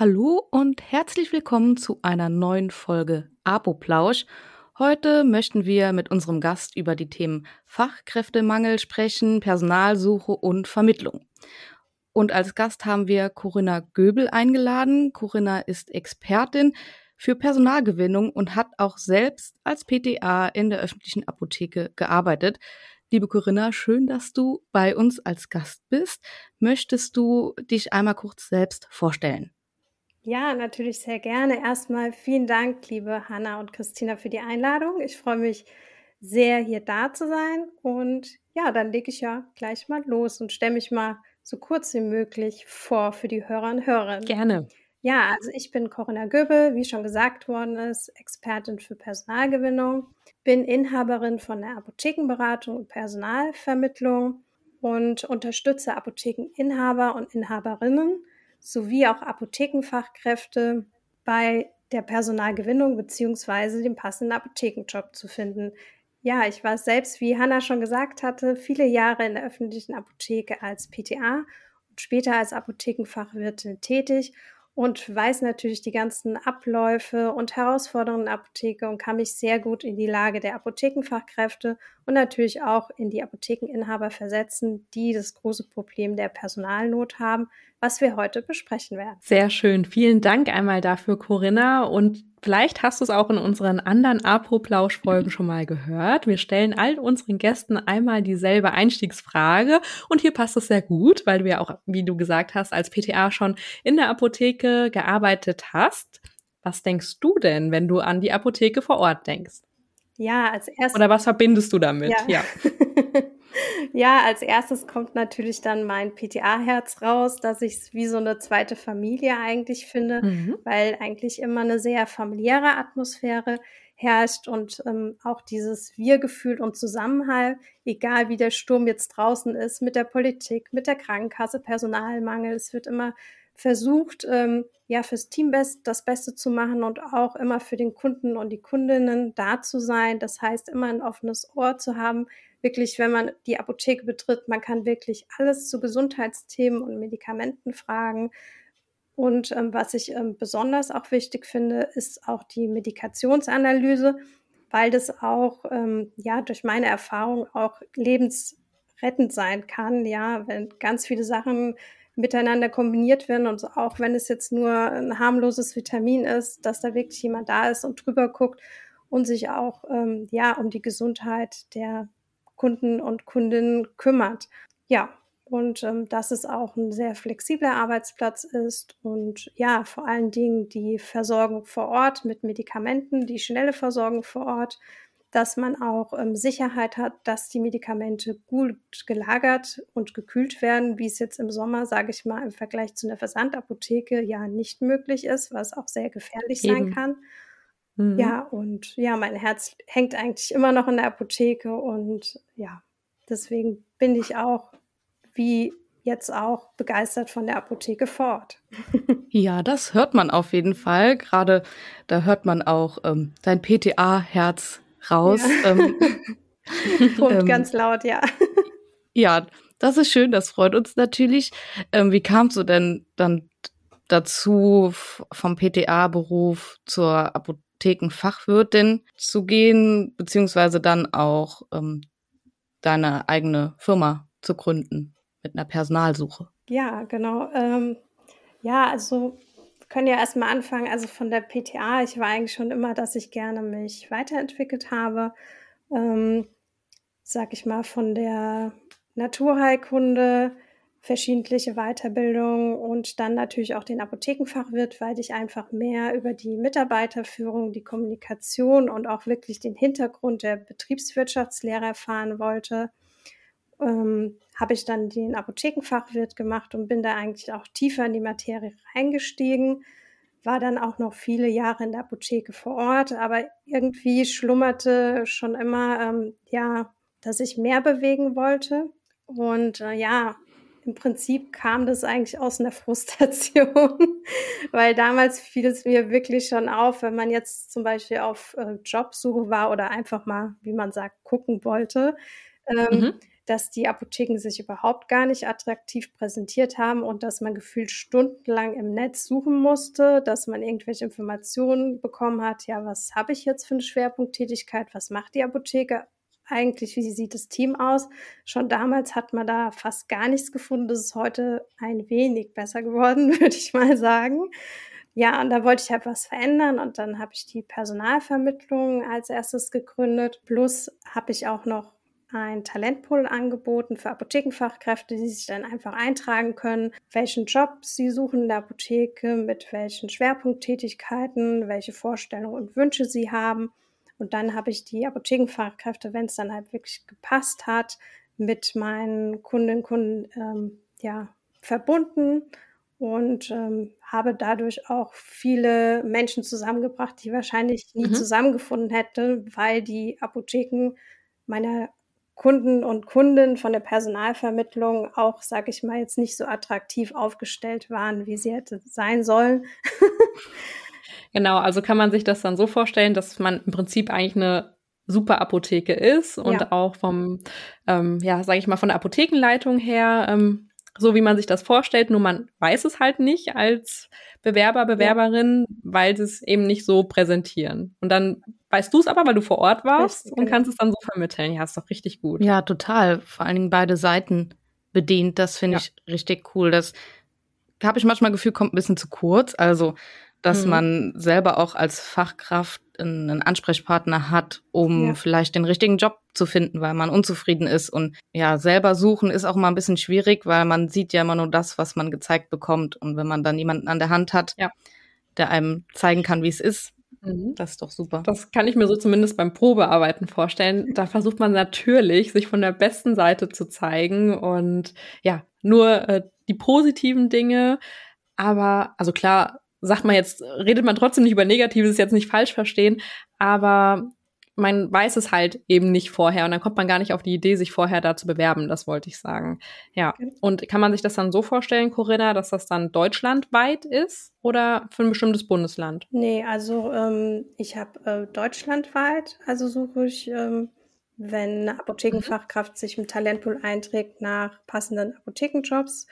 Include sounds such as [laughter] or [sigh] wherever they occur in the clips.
Hallo und herzlich willkommen zu einer neuen Folge Apoplausch. Heute möchten wir mit unserem Gast über die Themen Fachkräftemangel sprechen, Personalsuche und Vermittlung. Und als Gast haben wir Corinna Göbel eingeladen. Corinna ist Expertin für Personalgewinnung und hat auch selbst als PTA in der öffentlichen Apotheke gearbeitet. Liebe Corinna, schön, dass du bei uns als Gast bist. Möchtest du dich einmal kurz selbst vorstellen? Ja, natürlich sehr gerne. Erstmal vielen Dank, liebe Hanna und Christina, für die Einladung. Ich freue mich sehr, hier da zu sein. Und ja, dann lege ich ja gleich mal los und stelle mich mal so kurz wie möglich vor für die Hörer und Hörerinnen. Gerne. Ja, also ich bin Corinna Göbel, wie schon gesagt worden ist, Expertin für Personalgewinnung, bin Inhaberin von der Apothekenberatung und Personalvermittlung und unterstütze Apothekeninhaber und Inhaberinnen sowie auch Apothekenfachkräfte bei der Personalgewinnung beziehungsweise dem passenden Apothekenjob zu finden. Ja, ich war selbst, wie Hanna schon gesagt hatte, viele Jahre in der öffentlichen Apotheke als PTA und später als Apothekenfachwirtin tätig und weiß natürlich die ganzen Abläufe und Herausforderungen der Apotheke und kann mich sehr gut in die Lage der Apothekenfachkräfte und natürlich auch in die Apothekeninhaber versetzen, die das große Problem der Personalnot haben, was wir heute besprechen werden. Sehr schön. Vielen Dank einmal dafür, Corinna. Und vielleicht hast du es auch in unseren anderen Apoplausch-Folgen schon mal gehört. Wir stellen all unseren Gästen einmal dieselbe Einstiegsfrage. Und hier passt es sehr gut, weil du ja auch, wie du gesagt hast, als PTA schon in der Apotheke gearbeitet hast. Was denkst du denn, wenn du an die Apotheke vor Ort denkst? Ja, als erstes. Oder was verbindest du damit? Ja. ja. [laughs] ja, als erstes kommt natürlich dann mein PTA-Herz raus, dass ich es wie so eine zweite Familie eigentlich finde, mhm. weil eigentlich immer eine sehr familiäre Atmosphäre herrscht und ähm, auch dieses Wir-Gefühl und Zusammenhalt, egal wie der Sturm jetzt draußen ist, mit der Politik, mit der Krankenkasse, Personalmangel, es wird immer versucht, ähm, ja, fürs Team best, das Beste zu machen und auch immer für den Kunden und die Kundinnen da zu sein. Das heißt, immer ein offenes Ohr zu haben. Wirklich, wenn man die Apotheke betritt, man kann wirklich alles zu Gesundheitsthemen und Medikamenten fragen. Und ähm, was ich ähm, besonders auch wichtig finde, ist auch die Medikationsanalyse, weil das auch, ähm, ja, durch meine Erfahrung auch lebensrettend sein kann. Ja, wenn ganz viele Sachen miteinander kombiniert werden und auch wenn es jetzt nur ein harmloses Vitamin ist, dass da wirklich jemand da ist und drüber guckt und sich auch ähm, ja um die Gesundheit der Kunden und Kundinnen kümmert. Ja, und ähm, dass es auch ein sehr flexibler Arbeitsplatz ist und ja, vor allen Dingen die Versorgung vor Ort mit Medikamenten, die schnelle Versorgung vor Ort, dass man auch ähm, Sicherheit hat, dass die Medikamente gut gelagert und gekühlt werden, wie es jetzt im Sommer, sage ich mal, im Vergleich zu einer Versandapotheke ja nicht möglich ist, was auch sehr gefährlich Eben. sein kann. Mhm. Ja, und ja, mein Herz hängt eigentlich immer noch in der Apotheke und ja, deswegen bin ich auch wie jetzt auch begeistert von der Apotheke vor Ort. Ja, das hört man auf jeden Fall. Gerade da hört man auch ähm, dein PTA-Herz raus. Ja. Ähm, [laughs] Und ähm, ganz laut, ja. Ja, das ist schön, das freut uns natürlich. Ähm, wie kamst du denn dann dazu, vom PTA-Beruf zur Apothekenfachwirtin zu gehen, beziehungsweise dann auch ähm, deine eigene Firma zu gründen mit einer Personalsuche? Ja, genau. Ähm, ja, also können ja erstmal anfangen. Also von der PTA, ich war eigentlich schon immer, dass ich gerne mich weiterentwickelt habe. Ähm, sag ich mal, von der Naturheilkunde, verschiedentliche Weiterbildung und dann natürlich auch den Apothekenfachwirt, weil ich einfach mehr über die Mitarbeiterführung, die Kommunikation und auch wirklich den Hintergrund der Betriebswirtschaftslehre erfahren wollte. Ähm, habe ich dann den Apothekenfachwirt gemacht und bin da eigentlich auch tiefer in die Materie reingestiegen. War dann auch noch viele Jahre in der Apotheke vor Ort, aber irgendwie schlummerte schon immer, ähm, ja, dass ich mehr bewegen wollte. Und äh, ja, im Prinzip kam das eigentlich aus einer [laughs] Frustration, weil damals fiel es mir wirklich schon auf, wenn man jetzt zum Beispiel auf äh, Jobsuche war oder einfach mal, wie man sagt, gucken wollte. Ähm, mhm dass die Apotheken sich überhaupt gar nicht attraktiv präsentiert haben und dass man gefühlt stundenlang im Netz suchen musste, dass man irgendwelche Informationen bekommen hat, ja, was habe ich jetzt für eine Schwerpunkttätigkeit, was macht die Apotheke eigentlich, wie sieht das Team aus? Schon damals hat man da fast gar nichts gefunden. Das ist heute ein wenig besser geworden, [laughs] würde ich mal sagen. Ja, und da wollte ich halt was verändern und dann habe ich die Personalvermittlung als erstes gegründet. Plus habe ich auch noch ein Talentpool angeboten für Apothekenfachkräfte, die sich dann einfach eintragen können, welchen Job sie suchen in der Apotheke, mit welchen Schwerpunkttätigkeiten, welche Vorstellungen und Wünsche sie haben. Und dann habe ich die Apothekenfachkräfte, wenn es dann halt wirklich gepasst hat, mit meinen Kundinnen und Kunden ähm, ja, verbunden und ähm, habe dadurch auch viele Menschen zusammengebracht, die wahrscheinlich nie mhm. zusammengefunden hätte, weil die Apotheken meiner Kunden und Kunden von der Personalvermittlung auch, sage ich mal, jetzt nicht so attraktiv aufgestellt waren, wie sie hätte sein sollen. [laughs] genau, also kann man sich das dann so vorstellen, dass man im Prinzip eigentlich eine super Apotheke ist und ja. auch vom, ähm, ja, sage ich mal, von der Apothekenleitung her ähm, so wie man sich das vorstellt, nur man weiß es halt nicht als Bewerber, Bewerberin, ja. weil sie es eben nicht so präsentieren. Und dann weißt du es aber, weil du vor Ort warst richtig, und genau. kannst es dann so vermitteln. Ja, ist doch richtig gut. Ja, total. Vor allen Dingen beide Seiten bedient. Das finde ja. ich richtig cool. Das habe ich manchmal Gefühl, kommt ein bisschen zu kurz. Also dass mhm. man selber auch als Fachkraft einen Ansprechpartner hat, um ja. vielleicht den richtigen Job zu finden, weil man unzufrieden ist. Und ja, selber suchen ist auch mal ein bisschen schwierig, weil man sieht ja immer nur das, was man gezeigt bekommt. Und wenn man dann jemanden an der Hand hat, ja. der einem zeigen kann, wie es ist, mhm. das ist doch super. Das kann ich mir so zumindest beim Probearbeiten vorstellen. Da versucht man natürlich, sich von der besten Seite zu zeigen und ja, nur äh, die positiven Dinge. Aber, also klar, sagt man jetzt, redet man trotzdem nicht über Negatives, jetzt nicht falsch verstehen, aber man weiß es halt eben nicht vorher und dann kommt man gar nicht auf die Idee, sich vorher da zu bewerben, das wollte ich sagen. Ja. Und kann man sich das dann so vorstellen, Corinna, dass das dann deutschlandweit ist oder für ein bestimmtes Bundesland? Nee, also ähm, ich habe äh, deutschlandweit, also suche ich, ähm, wenn eine Apothekenfachkraft sich im Talentpool einträgt nach passenden Apothekenjobs.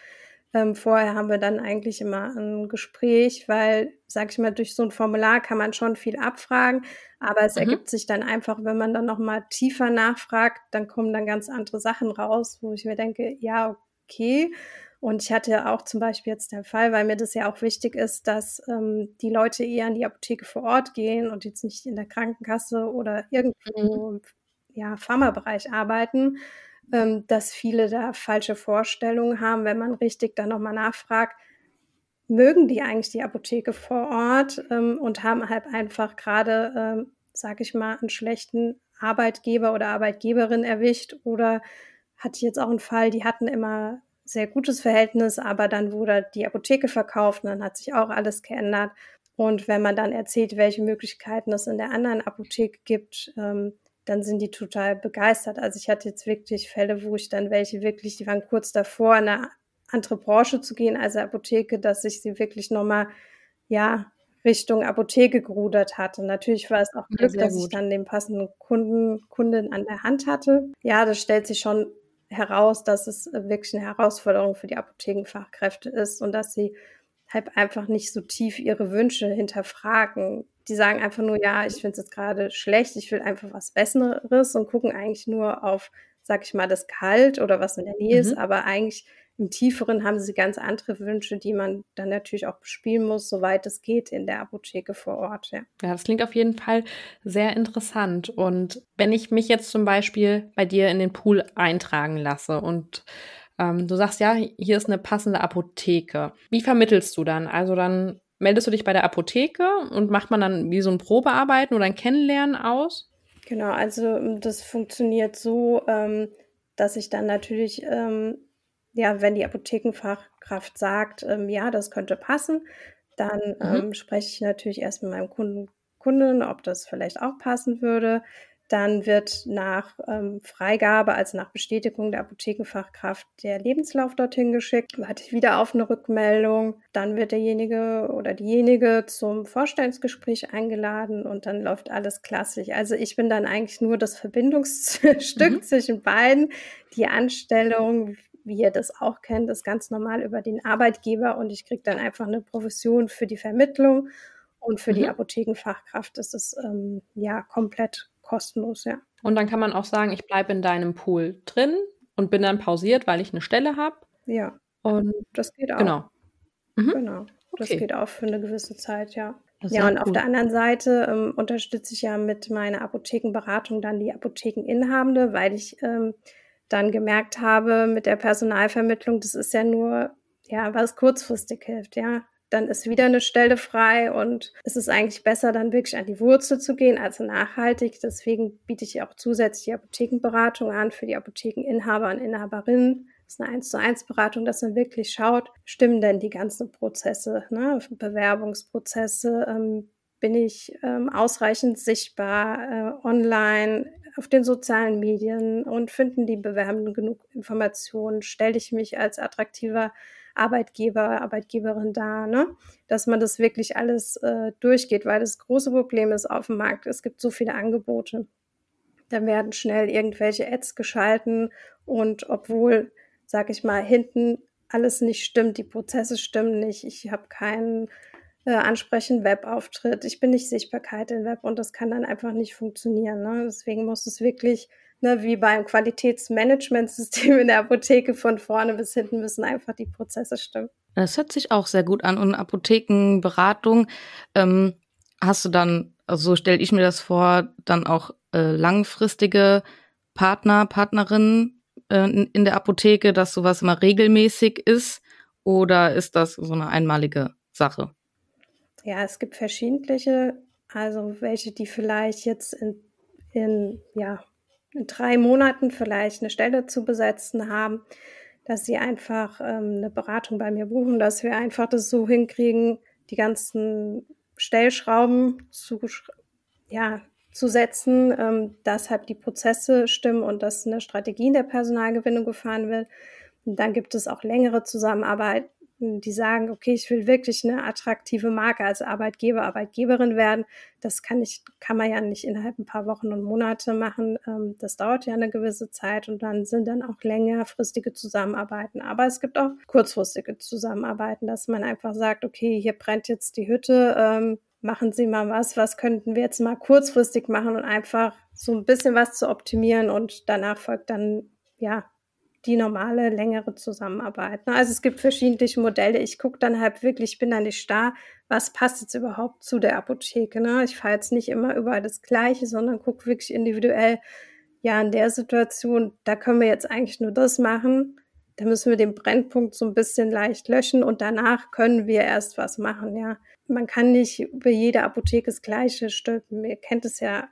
Ähm, vorher haben wir dann eigentlich immer ein Gespräch, weil, sag ich mal, durch so ein Formular kann man schon viel abfragen, aber es mhm. ergibt sich dann einfach, wenn man dann nochmal tiefer nachfragt, dann kommen dann ganz andere Sachen raus, wo ich mir denke, ja, okay. Und ich hatte auch zum Beispiel jetzt den Fall, weil mir das ja auch wichtig ist, dass ähm, die Leute eher in die Apotheke vor Ort gehen und jetzt nicht in der Krankenkasse oder irgendwo mhm. im ja, Pharmabereich arbeiten ähm, dass viele da falsche Vorstellungen haben, wenn man richtig dann nochmal nachfragt, mögen die eigentlich die Apotheke vor Ort ähm, und haben halt einfach gerade, ähm, sag ich mal, einen schlechten Arbeitgeber oder Arbeitgeberin erwischt oder hatte ich jetzt auch einen Fall, die hatten immer sehr gutes Verhältnis, aber dann wurde die Apotheke verkauft und dann hat sich auch alles geändert. Und wenn man dann erzählt, welche Möglichkeiten es in der anderen Apotheke gibt, ähm, dann sind die total begeistert. Also ich hatte jetzt wirklich Fälle, wo ich dann welche wirklich, die waren kurz davor, in eine andere Branche zu gehen, also Apotheke, dass ich sie wirklich nochmal, ja, Richtung Apotheke gerudert hatte. Natürlich war es auch Glück, ja, dass gut. ich dann den passenden Kunden, Kunden an der Hand hatte. Ja, das stellt sich schon heraus, dass es wirklich eine Herausforderung für die Apothekenfachkräfte ist und dass sie halt einfach nicht so tief ihre Wünsche hinterfragen die sagen einfach nur, ja, ich finde es jetzt gerade schlecht, ich will einfach was Besseres und gucken eigentlich nur auf, sag ich mal, das Gehalt oder was in der Nähe mhm. ist, aber eigentlich im Tieferen haben sie ganz andere Wünsche, die man dann natürlich auch bespielen muss, soweit es geht in der Apotheke vor Ort. Ja. ja, das klingt auf jeden Fall sehr interessant. Und wenn ich mich jetzt zum Beispiel bei dir in den Pool eintragen lasse und ähm, du sagst, ja, hier ist eine passende Apotheke. Wie vermittelst du dann? Also dann meldest du dich bei der Apotheke und macht man dann wie so ein Probearbeiten oder ein Kennenlernen aus? Genau, also ähm, das funktioniert so, ähm, dass ich dann natürlich, ähm, ja, wenn die Apothekenfachkraft sagt, ähm, ja, das könnte passen, dann mhm. Ähm, spreche ich natürlich erst mit meinem Kunden, Kunden, ob das vielleicht auch passen würde. Dann wird nach ähm, Freigabe, also nach Bestätigung der Apothekenfachkraft, der Lebenslauf dorthin geschickt. Warte ich wieder auf eine Rückmeldung. Dann wird derjenige oder diejenige zum Vorstellungsgespräch eingeladen und dann läuft alles klassisch. Also ich bin dann eigentlich nur das Verbindungsstück mhm. zwischen beiden. Die Anstellung, wie ihr das auch kennt, ist ganz normal über den Arbeitgeber und ich kriege dann einfach eine Provision für die Vermittlung. Und für mhm. die Apothekenfachkraft ist es ähm, ja komplett kostenlos, ja. Und dann kann man auch sagen, ich bleibe in deinem Pool drin und bin dann pausiert, weil ich eine Stelle habe. Ja. Und das geht auch. Genau. Mhm. Genau. Das okay. geht auch für eine gewisse Zeit, ja. Ja, und cool. auf der anderen Seite ähm, unterstütze ich ja mit meiner Apothekenberatung dann die Apothekeninhabende, weil ich ähm, dann gemerkt habe mit der Personalvermittlung, das ist ja nur, ja, was kurzfristig hilft, ja dann ist wieder eine Stelle frei und es ist eigentlich besser, dann wirklich an die Wurzel zu gehen, also nachhaltig. Deswegen biete ich auch zusätzlich Apothekenberatung an für die Apothekeninhaber und Inhaberinnen. Das ist eine 1 zu 1 Beratung, dass man wirklich schaut, stimmen denn die ganzen Prozesse, ne? Bewerbungsprozesse, ähm, bin ich ähm, ausreichend sichtbar äh, online, auf den sozialen Medien und finden die Bewerbenden genug Informationen? Stelle ich mich als attraktiver Arbeitgeber, Arbeitgeberin da, ne? dass man das wirklich alles äh, durchgeht, weil das große Problem ist auf dem Markt, es gibt so viele Angebote. Da werden schnell irgendwelche Ads geschalten und obwohl, sag ich mal, hinten alles nicht stimmt, die Prozesse stimmen nicht, ich habe keinen äh, ansprechenden Webauftritt, ich bin nicht Sichtbarkeit im Web und das kann dann einfach nicht funktionieren. Ne? Deswegen muss es wirklich ne, wie beim Qualitätsmanagementsystem in der Apotheke von vorne bis hinten müssen einfach die Prozesse stimmen. Das hört sich auch sehr gut an. Und Apothekenberatung, ähm, hast du dann, also so stelle ich mir das vor, dann auch äh, langfristige Partner, Partnerinnen äh, in, der Apotheke, dass sowas immer regelmäßig ist? Oder ist das so eine einmalige Sache? Ja, es gibt verschiedene, also welche, die vielleicht jetzt in, in ja, in drei Monaten vielleicht eine Stelle zu besetzen haben, dass sie einfach ähm, eine Beratung bei mir buchen, dass wir einfach das so hinkriegen, die ganzen Stellschrauben zu, ja, zu setzen, ähm, dass halt die Prozesse stimmen und dass eine Strategie in der Personalgewinnung gefahren wird. Und dann gibt es auch längere Zusammenarbeit die sagen, okay, ich will wirklich eine attraktive Marke als Arbeitgeber, Arbeitgeberin werden. Das kann ich, kann man ja nicht innerhalb ein paar Wochen und Monate machen. Ähm, das dauert ja eine gewisse Zeit und dann sind dann auch längerfristige Zusammenarbeiten. Aber es gibt auch kurzfristige Zusammenarbeiten, dass man einfach sagt, okay, hier brennt jetzt die Hütte, ähm, machen Sie mal was, was könnten wir jetzt mal kurzfristig machen und einfach so ein bisschen was zu optimieren und danach folgt dann ja die normale, längere Zusammenarbeit. Ne? Also es gibt verschiedene Modelle. Ich gucke dann halt wirklich, ich bin da nicht starr, was passt jetzt überhaupt zu der Apotheke. Ne? Ich fahre jetzt nicht immer überall das Gleiche, sondern gucke wirklich individuell, ja, in der Situation, da können wir jetzt eigentlich nur das machen. Da müssen wir den Brennpunkt so ein bisschen leicht löschen und danach können wir erst was machen, ja. Man kann nicht über jede Apotheke das Gleiche stülpen. Ihr kennt es ja,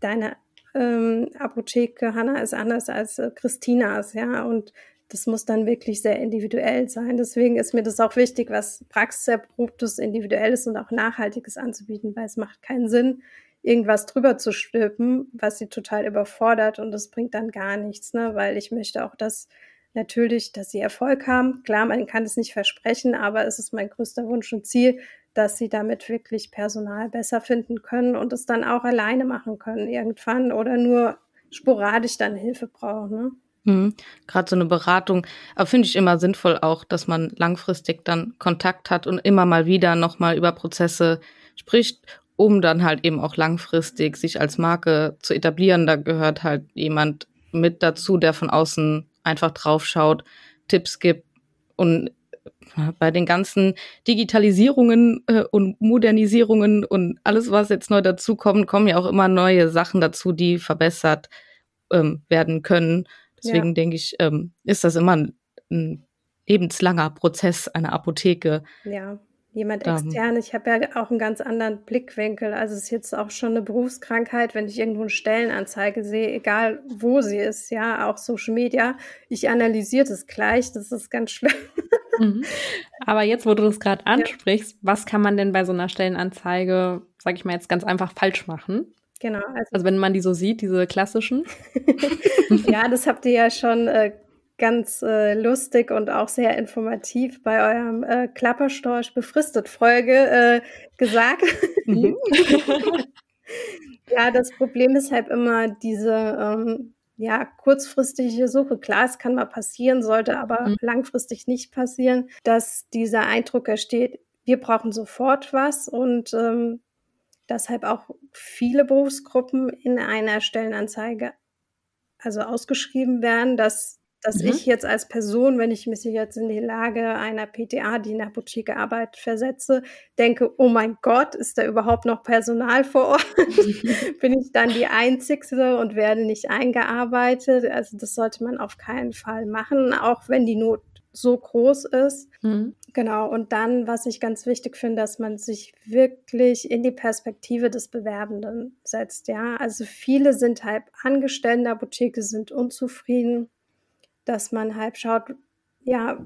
deine ähm, Apotheke Hanna ist anders als äh, Christinas, ja, und das muss dann wirklich sehr individuell sein. Deswegen ist mir das auch wichtig, was praxiserprobtes, individuelles und auch nachhaltiges anzubieten, weil es macht keinen Sinn, irgendwas drüber zu stülpen, was sie total überfordert und das bringt dann gar nichts, ne? weil ich möchte auch, dass natürlich, dass sie Erfolg haben. Klar, man kann es nicht versprechen, aber es ist mein größter Wunsch und Ziel, dass sie damit wirklich Personal besser finden können und es dann auch alleine machen können irgendwann oder nur sporadisch dann Hilfe brauchen. Ne? Mhm. Gerade so eine Beratung, aber finde ich immer sinnvoll auch, dass man langfristig dann Kontakt hat und immer mal wieder nochmal über Prozesse spricht, um dann halt eben auch langfristig sich als Marke zu etablieren. Da gehört halt jemand mit dazu, der von außen einfach draufschaut, Tipps gibt und bei den ganzen Digitalisierungen äh, und Modernisierungen und alles, was jetzt neu dazu kommt, kommen ja auch immer neue Sachen dazu, die verbessert ähm, werden können. Deswegen ja. denke ich, ähm, ist das immer ein, ein lebenslanger Prozess einer Apotheke. Ja jemand extern. Ich habe ja auch einen ganz anderen Blickwinkel. Also es ist jetzt auch schon eine Berufskrankheit, wenn ich irgendwo eine Stellenanzeige sehe, egal wo sie ist, ja, auch Social Media. Ich analysiere das gleich, das ist ganz [laughs] schlimm. Mhm. Aber jetzt, wo du das gerade ansprichst, ja. was kann man denn bei so einer Stellenanzeige, sage ich mal jetzt ganz einfach, falsch machen? Genau. Also, also, wenn man die so sieht, diese klassischen. [laughs] ja, das habt ihr ja schon äh, ganz äh, lustig und auch sehr informativ bei eurem äh, Klapperstorch befristet Folge äh, gesagt. Mhm. [laughs] ja, das Problem ist halt immer diese ähm, ja, kurzfristige Suche. Klar, es kann mal passieren, sollte aber mhm. langfristig nicht passieren, dass dieser Eindruck entsteht, wir brauchen sofort was und ähm, deshalb auch viele Berufsgruppen in einer Stellenanzeige also ausgeschrieben werden, dass dass mhm. ich jetzt als Person, wenn ich mich jetzt in die Lage einer PTA, die in der Apotheke arbeitet, versetze, denke, oh mein Gott, ist da überhaupt noch Personal vor Ort? [laughs] Bin ich dann die Einzigste und werde nicht eingearbeitet? Also das sollte man auf keinen Fall machen, auch wenn die Not so groß ist. Mhm. Genau. Und dann, was ich ganz wichtig finde, dass man sich wirklich in die Perspektive des Bewerbenden setzt. Ja, also viele sind halt angestellt in der Apotheke, sind unzufrieden dass man halt schaut, ja,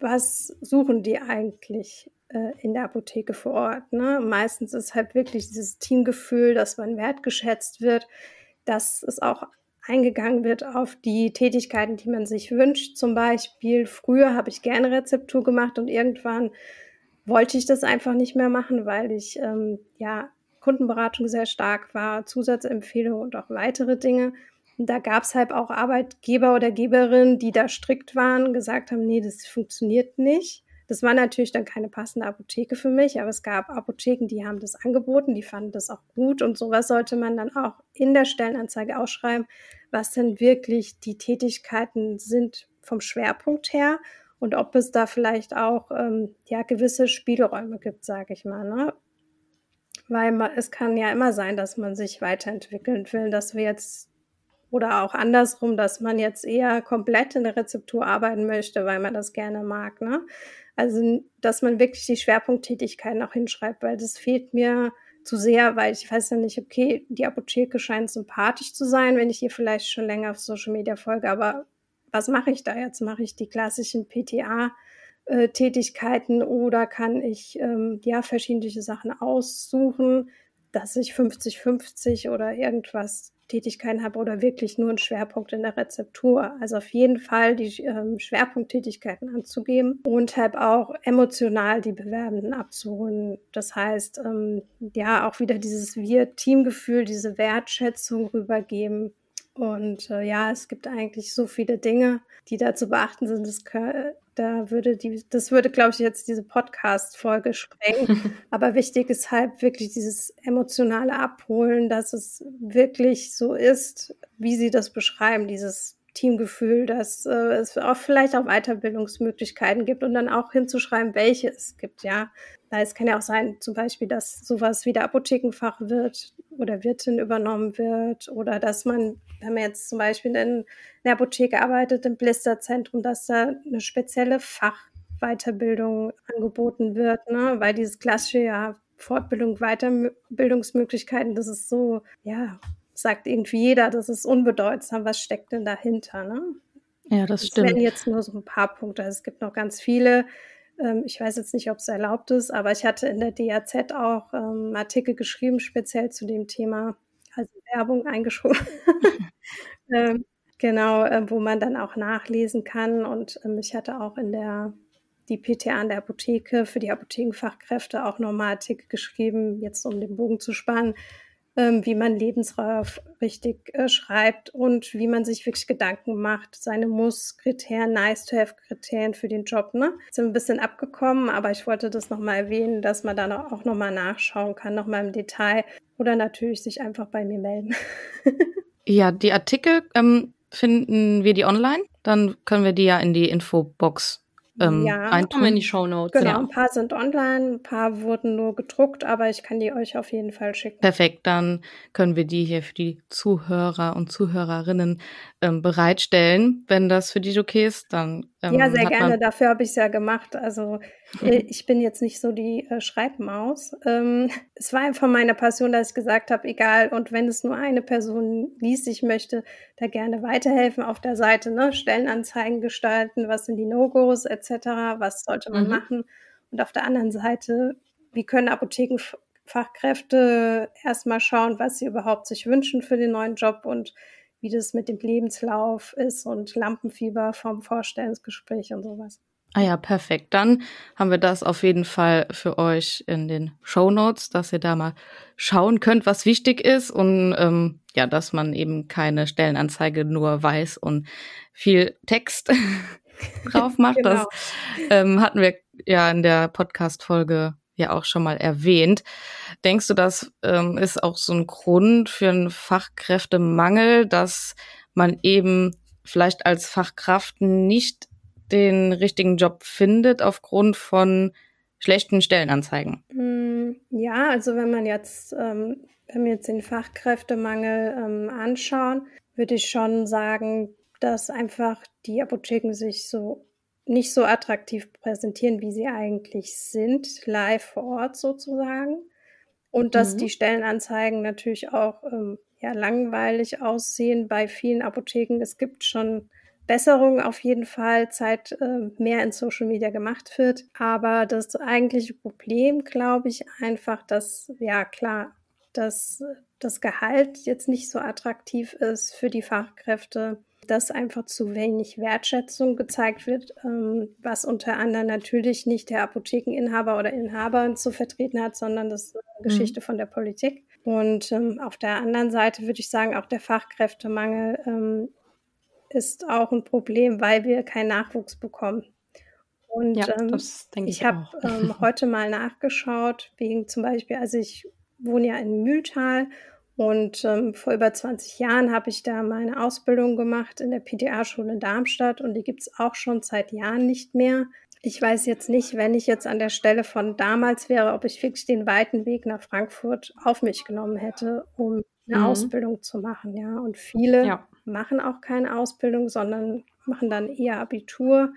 was suchen die eigentlich äh, in der Apotheke vor Ort? Ne? Meistens ist halt wirklich dieses Teamgefühl, dass man wertgeschätzt wird, dass es auch eingegangen wird auf die Tätigkeiten, die man sich wünscht. Zum Beispiel, früher habe ich gerne Rezeptur gemacht und irgendwann wollte ich das einfach nicht mehr machen, weil ich ähm, ja Kundenberatung sehr stark war, Zusatzempfehlungen und auch weitere Dinge. Und da gab es halt auch Arbeitgeber oder Geberinnen, die da strikt waren, gesagt haben, nee, das funktioniert nicht. Das war natürlich dann keine passende Apotheke für mich, aber es gab Apotheken, die haben das angeboten, die fanden das auch gut und sowas sollte man dann auch in der Stellenanzeige ausschreiben, was denn wirklich die Tätigkeiten sind vom Schwerpunkt her und ob es da vielleicht auch ähm, ja gewisse Spielräume gibt, sage ich mal. Ne? Weil man, es kann ja immer sein, dass man sich weiterentwickeln will, dass wir jetzt oder auch andersrum, dass man jetzt eher komplett in der Rezeptur arbeiten möchte, weil man das gerne mag. Ne? Also, dass man wirklich die Schwerpunkttätigkeiten auch hinschreibt, weil das fehlt mir zu sehr, weil ich weiß ja nicht, okay, die Apotheke scheint sympathisch zu sein, wenn ich ihr vielleicht schon länger auf Social Media folge, aber was mache ich da jetzt? Mache ich die klassischen PTA? Äh, Tätigkeiten oder kann ich ähm, ja verschiedene Sachen aussuchen, dass ich 50-50 oder irgendwas Tätigkeiten habe oder wirklich nur einen Schwerpunkt in der Rezeptur. Also auf jeden Fall die ähm, Schwerpunkttätigkeiten anzugeben und halt auch emotional die Bewerbenden abzuholen. Das heißt, ähm, ja, auch wieder dieses Wir-Teamgefühl, diese Wertschätzung rübergeben. Und äh, ja, es gibt eigentlich so viele Dinge, die da zu beachten sind. Das da würde die, das würde, glaube ich, jetzt diese Podcast-Folge sprengen. [laughs] Aber wichtig ist halt wirklich dieses emotionale Abholen, dass es wirklich so ist, wie sie das beschreiben, dieses Teamgefühl, dass äh, es auch vielleicht auch Weiterbildungsmöglichkeiten gibt und dann auch hinzuschreiben, welche es gibt, ja. Es kann ja auch sein, zum Beispiel, dass sowas wie der Apothekenfach wird oder Wirtin übernommen wird oder dass man, wenn man jetzt zum Beispiel in der Apotheke arbeitet, im Blisterzentrum, dass da eine spezielle Fachweiterbildung angeboten wird, ne? weil dieses klassische ja Fortbildung, Weiterbildungsmöglichkeiten, das ist so, ja, sagt irgendwie jeder, das ist unbedeutsam, was steckt denn dahinter, ne? Ja, das, das stimmt. Das wären jetzt nur so ein paar Punkte. Also es gibt noch ganz viele ähm, ich weiß jetzt nicht, ob es erlaubt ist, aber ich hatte in der DAZ auch ähm, Artikel geschrieben, speziell zu dem Thema, also Werbung eingeschoben. [laughs] [laughs] ähm, genau, äh, wo man dann auch nachlesen kann. Und ich hatte auch in der die PTA an der Apotheke für die Apothekenfachkräfte auch nochmal Artikel geschrieben, jetzt um den Bogen zu spannen, wie man Lebensraum richtig äh, schreibt und wie man sich wirklich Gedanken macht, seine Muss-Kriterien, Nice-to-have-Kriterien für den Job. Ne? Sind ein bisschen abgekommen, aber ich wollte das nochmal erwähnen, dass man dann auch nochmal nachschauen kann, nochmal im Detail oder natürlich sich einfach bei mir melden. [laughs] ja, die Artikel ähm, finden wir die online, dann können wir die ja in die Infobox ähm, ja, eintun in die Show Notes. Genau, ja. ein paar sind online, ein paar wurden nur gedruckt, aber ich kann die euch auf jeden Fall schicken. Perfekt, dann können wir die hier für die Zuhörer und Zuhörerinnen ähm, bereitstellen. Wenn das für dich okay ist, dann. Ähm, ja, sehr gerne. Dafür habe ich es ja gemacht. Also [laughs] äh, ich bin jetzt nicht so die äh, Schreibmaus. Ähm, es war einfach meine Passion, dass ich gesagt habe, egal, und wenn es nur eine Person liest, ich möchte da gerne weiterhelfen auf der Seite, ne? Stellenanzeigen gestalten, was sind die No-Gos etc., was sollte man mhm. machen. Und auf der anderen Seite, wie können Apotheken Fachkräfte erstmal schauen, was sie überhaupt sich wünschen für den neuen Job und wie das mit dem Lebenslauf ist und Lampenfieber vom Vorstellungsgespräch und sowas. Ah ja, perfekt. Dann haben wir das auf jeden Fall für euch in den Show Notes, dass ihr da mal schauen könnt, was wichtig ist und ähm, ja, dass man eben keine Stellenanzeige nur weiß und viel Text [laughs] drauf macht. [laughs] genau. Das ähm, hatten wir ja in der Podcast-Folge ja auch schon mal erwähnt. Denkst du, das ähm, ist auch so ein Grund für einen Fachkräftemangel, dass man eben vielleicht als Fachkraft nicht den richtigen Job findet aufgrund von schlechten Stellenanzeigen? Hm, ja, also wenn man jetzt, ähm, wenn wir jetzt den Fachkräftemangel ähm, anschauen, würde ich schon sagen, dass einfach die Apotheken sich so nicht so attraktiv präsentieren, wie sie eigentlich sind, live vor Ort sozusagen. Und dass mhm. die Stellenanzeigen natürlich auch ähm, ja, langweilig aussehen bei vielen Apotheken. Es gibt schon Besserungen auf jeden Fall, Zeit äh, mehr in Social Media gemacht wird. Aber das eigentliche Problem, glaube ich, einfach, dass, ja klar, dass das Gehalt jetzt nicht so attraktiv ist für die Fachkräfte dass einfach zu wenig Wertschätzung gezeigt wird, ähm, was unter anderem natürlich nicht der Apothekeninhaber oder Inhaber zu vertreten hat, sondern das ist eine mhm. Geschichte von der Politik. Und ähm, auf der anderen Seite würde ich sagen, auch der Fachkräftemangel ähm, ist auch ein Problem, weil wir keinen Nachwuchs bekommen. Und ja, ähm, ich, ich habe ähm, [laughs] heute mal nachgeschaut, wegen zum Beispiel, also ich wohne ja in Mühltal und ähm, vor über 20 Jahren habe ich da meine Ausbildung gemacht in der PTA-Schule in Darmstadt und die gibt es auch schon seit Jahren nicht mehr. Ich weiß jetzt nicht, wenn ich jetzt an der Stelle von damals wäre, ob ich wirklich den weiten Weg nach Frankfurt auf mich genommen hätte, um eine mhm. Ausbildung zu machen. Ja, und viele ja. machen auch keine Ausbildung, sondern machen dann eher Abitur.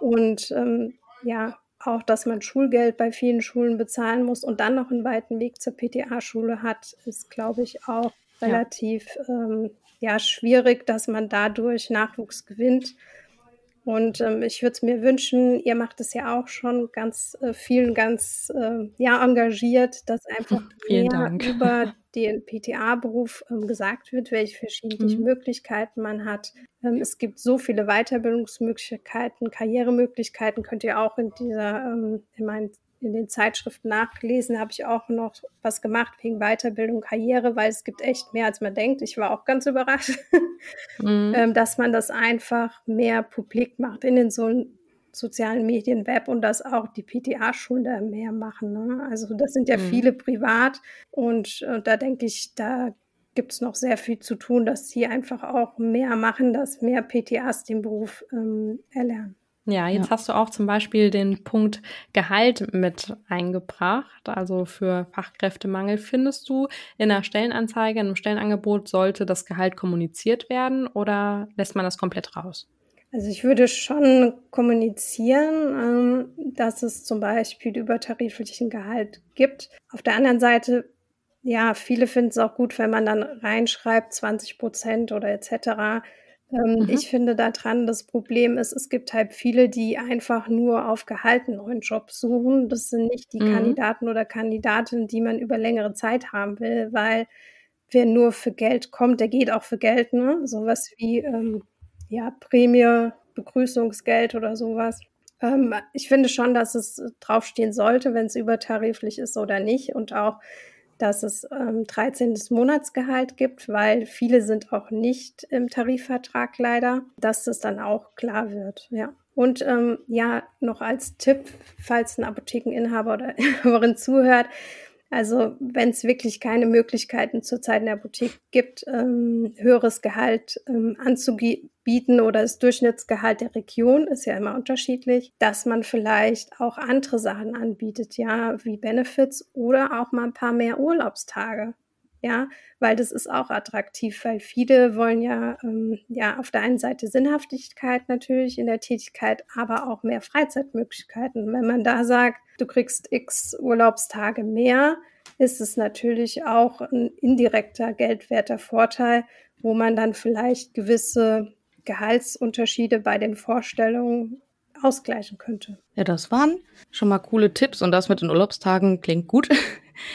Und ähm, ja, auch, dass man Schulgeld bei vielen Schulen bezahlen muss und dann noch einen weiten Weg zur PTA-Schule hat, ist, glaube ich, auch relativ ja. Ähm, ja, schwierig, dass man dadurch Nachwuchs gewinnt. Und ähm, ich würde es mir wünschen, ihr macht es ja auch schon ganz äh, vielen, ganz äh, ja, engagiert, dass [laughs] einfach mehr Dank. über [laughs] den PTA-Beruf ähm, gesagt wird, welche verschiedenen mhm. Möglichkeiten man hat. Ähm, es gibt so viele Weiterbildungsmöglichkeiten, Karrieremöglichkeiten, könnt ihr auch in dieser, ähm, in meinen in den Zeitschriften nachgelesen, habe ich auch noch was gemacht wegen Weiterbildung, Karriere, weil es gibt echt mehr, als man denkt. Ich war auch ganz überrascht, [laughs] mhm. Ähm, dass man das einfach mehr publik macht in den so sozialen Medien, Web und dass auch die PTA-Schulen da mehr machen. Ne? Also das sind ja mhm. viele privat und, und da denke ich, da gibt es noch sehr viel zu tun, dass sie einfach auch mehr machen, dass mehr PTAs den Beruf ähm, erlernen. Ja, jetzt ja. hast du auch zum Beispiel den Punkt Gehalt mit eingebracht. Also für Fachkräftemangel findest du in der Stellenanzeige, in einem Stellenangebot sollte das Gehalt kommuniziert werden oder lässt man das komplett raus? Also ich würde schon kommunizieren, ähm, dass es zum Beispiel übertariflichen Gehalt gibt. Auf der anderen Seite, ja, viele finden es auch gut, wenn man dann reinschreibt 20 Prozent oder etc. Ähm, mhm. Ich finde daran, das Problem ist, es gibt halt viele, die einfach nur auf Gehalt einen neuen Job suchen. Das sind nicht die mhm. Kandidaten oder Kandidatinnen, die man über längere Zeit haben will, weil wer nur für Geld kommt, der geht auch für Geld. Ne? Sowas wie ähm, ja, Prämie, Begrüßungsgeld oder sowas. Ähm, ich finde schon, dass es draufstehen sollte, wenn es übertariflich ist oder nicht. Und auch, dass es ähm, 13. Monatsgehalt gibt, weil viele sind auch nicht im Tarifvertrag leider, dass das dann auch klar wird, ja. Und ähm, ja, noch als Tipp, falls ein Apothekeninhaber oder [laughs] Inhaberin zuhört, also wenn es wirklich keine Möglichkeiten zurzeit in der Boutique gibt, ähm, höheres Gehalt ähm, anzubieten oder das Durchschnittsgehalt der Region ist ja immer unterschiedlich, dass man vielleicht auch andere Sachen anbietet, ja, wie Benefits oder auch mal ein paar mehr Urlaubstage. Ja, weil das ist auch attraktiv, weil viele wollen ja, ähm, ja auf der einen Seite Sinnhaftigkeit natürlich in der Tätigkeit, aber auch mehr Freizeitmöglichkeiten. Wenn man da sagt, du kriegst x Urlaubstage mehr, ist es natürlich auch ein indirekter geldwerter Vorteil, wo man dann vielleicht gewisse Gehaltsunterschiede bei den Vorstellungen ausgleichen könnte. Ja, das waren schon mal coole Tipps und das mit den Urlaubstagen klingt gut.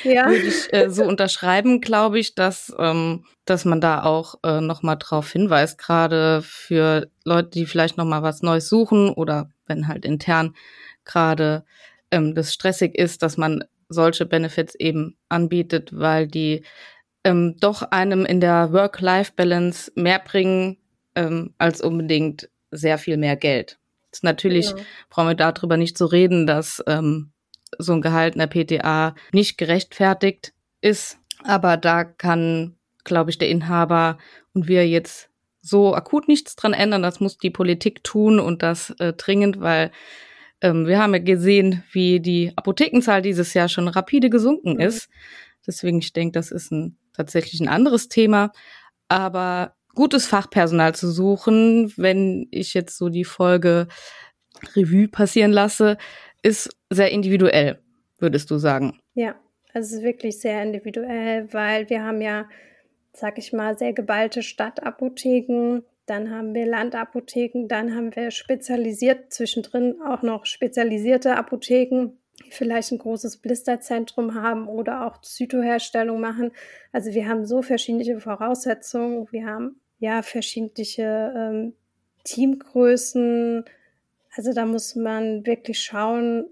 Ja. würde ich äh, so unterschreiben, glaube ich, dass, ähm, dass man da auch äh, nochmal drauf hinweist, gerade für Leute, die vielleicht nochmal was Neues suchen oder wenn halt intern gerade ähm, das stressig ist, dass man solche Benefits eben anbietet, weil die ähm, doch einem in der Work-Life-Balance mehr bringen ähm, als unbedingt sehr viel mehr Geld. Natürlich ja. brauchen wir darüber nicht zu reden, dass ähm, so ein Gehalt in der PTA nicht gerechtfertigt ist, aber da kann, glaube ich, der Inhaber und wir jetzt so akut nichts dran ändern. Das muss die Politik tun und das äh, dringend, weil ähm, wir haben ja gesehen, wie die Apothekenzahl dieses Jahr schon rapide gesunken mhm. ist. Deswegen, ich denke, das ist ein, tatsächlich ein anderes Thema. Aber gutes Fachpersonal zu suchen, wenn ich jetzt so die Folge Revue passieren lasse, ist sehr individuell, würdest du sagen? Ja, also es ist wirklich sehr individuell, weil wir haben ja, sag ich mal, sehr geballte Stadtapotheken, dann haben wir Landapotheken, dann haben wir spezialisiert zwischendrin auch noch spezialisierte Apotheken, die vielleicht ein großes Blisterzentrum haben oder auch Zytoherstellung machen. Also wir haben so verschiedene Voraussetzungen. Wir haben ja verschiedene ähm, Teamgrößen. Also da muss man wirklich schauen,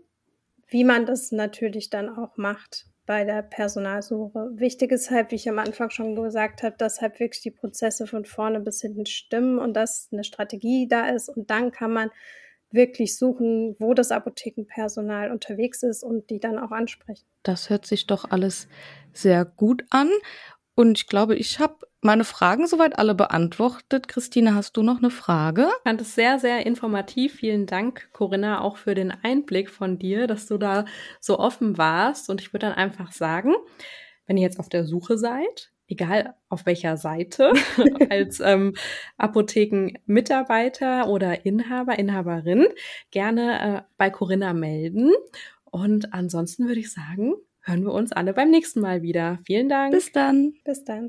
wie man das natürlich dann auch macht bei der Personalsuche. Wichtig ist halt, wie ich am Anfang schon gesagt habe, dass halt wirklich die Prozesse von vorne bis hinten stimmen und dass eine Strategie da ist und dann kann man wirklich suchen, wo das Apothekenpersonal unterwegs ist und die dann auch ansprechen. Das hört sich doch alles sehr gut an. Und ich glaube, ich habe meine Fragen soweit alle beantwortet. Christine, hast du noch eine Frage? Ich fand es sehr, sehr informativ. Vielen Dank, Corinna, auch für den Einblick von dir, dass du da so offen warst. Und ich würde dann einfach sagen, wenn ihr jetzt auf der Suche seid, egal auf welcher Seite, [laughs] als ähm, Apothekenmitarbeiter oder Inhaber, Inhaberin, gerne äh, bei Corinna melden. Und ansonsten würde ich sagen, hören wir uns alle beim nächsten Mal wieder. Vielen Dank. Bis dann. Bis dann.